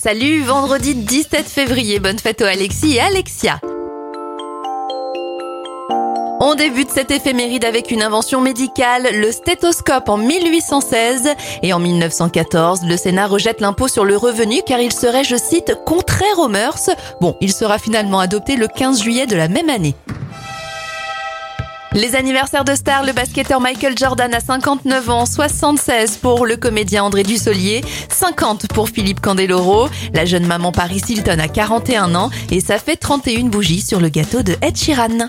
Salut, vendredi 17 février, bonne fête aux Alexis et Alexia. On débute cette éphéméride avec une invention médicale, le stéthoscope en 1816 et en 1914, le Sénat rejette l'impôt sur le revenu car il serait, je cite, contraire aux mœurs. Bon, il sera finalement adopté le 15 juillet de la même année. Les anniversaires de stars, le basketteur Michael Jordan a 59 ans, 76 pour le comédien André Dussolier, 50 pour Philippe Candeloro, la jeune maman Paris Hilton a 41 ans et ça fait 31 bougies sur le gâteau de Ed Sheeran.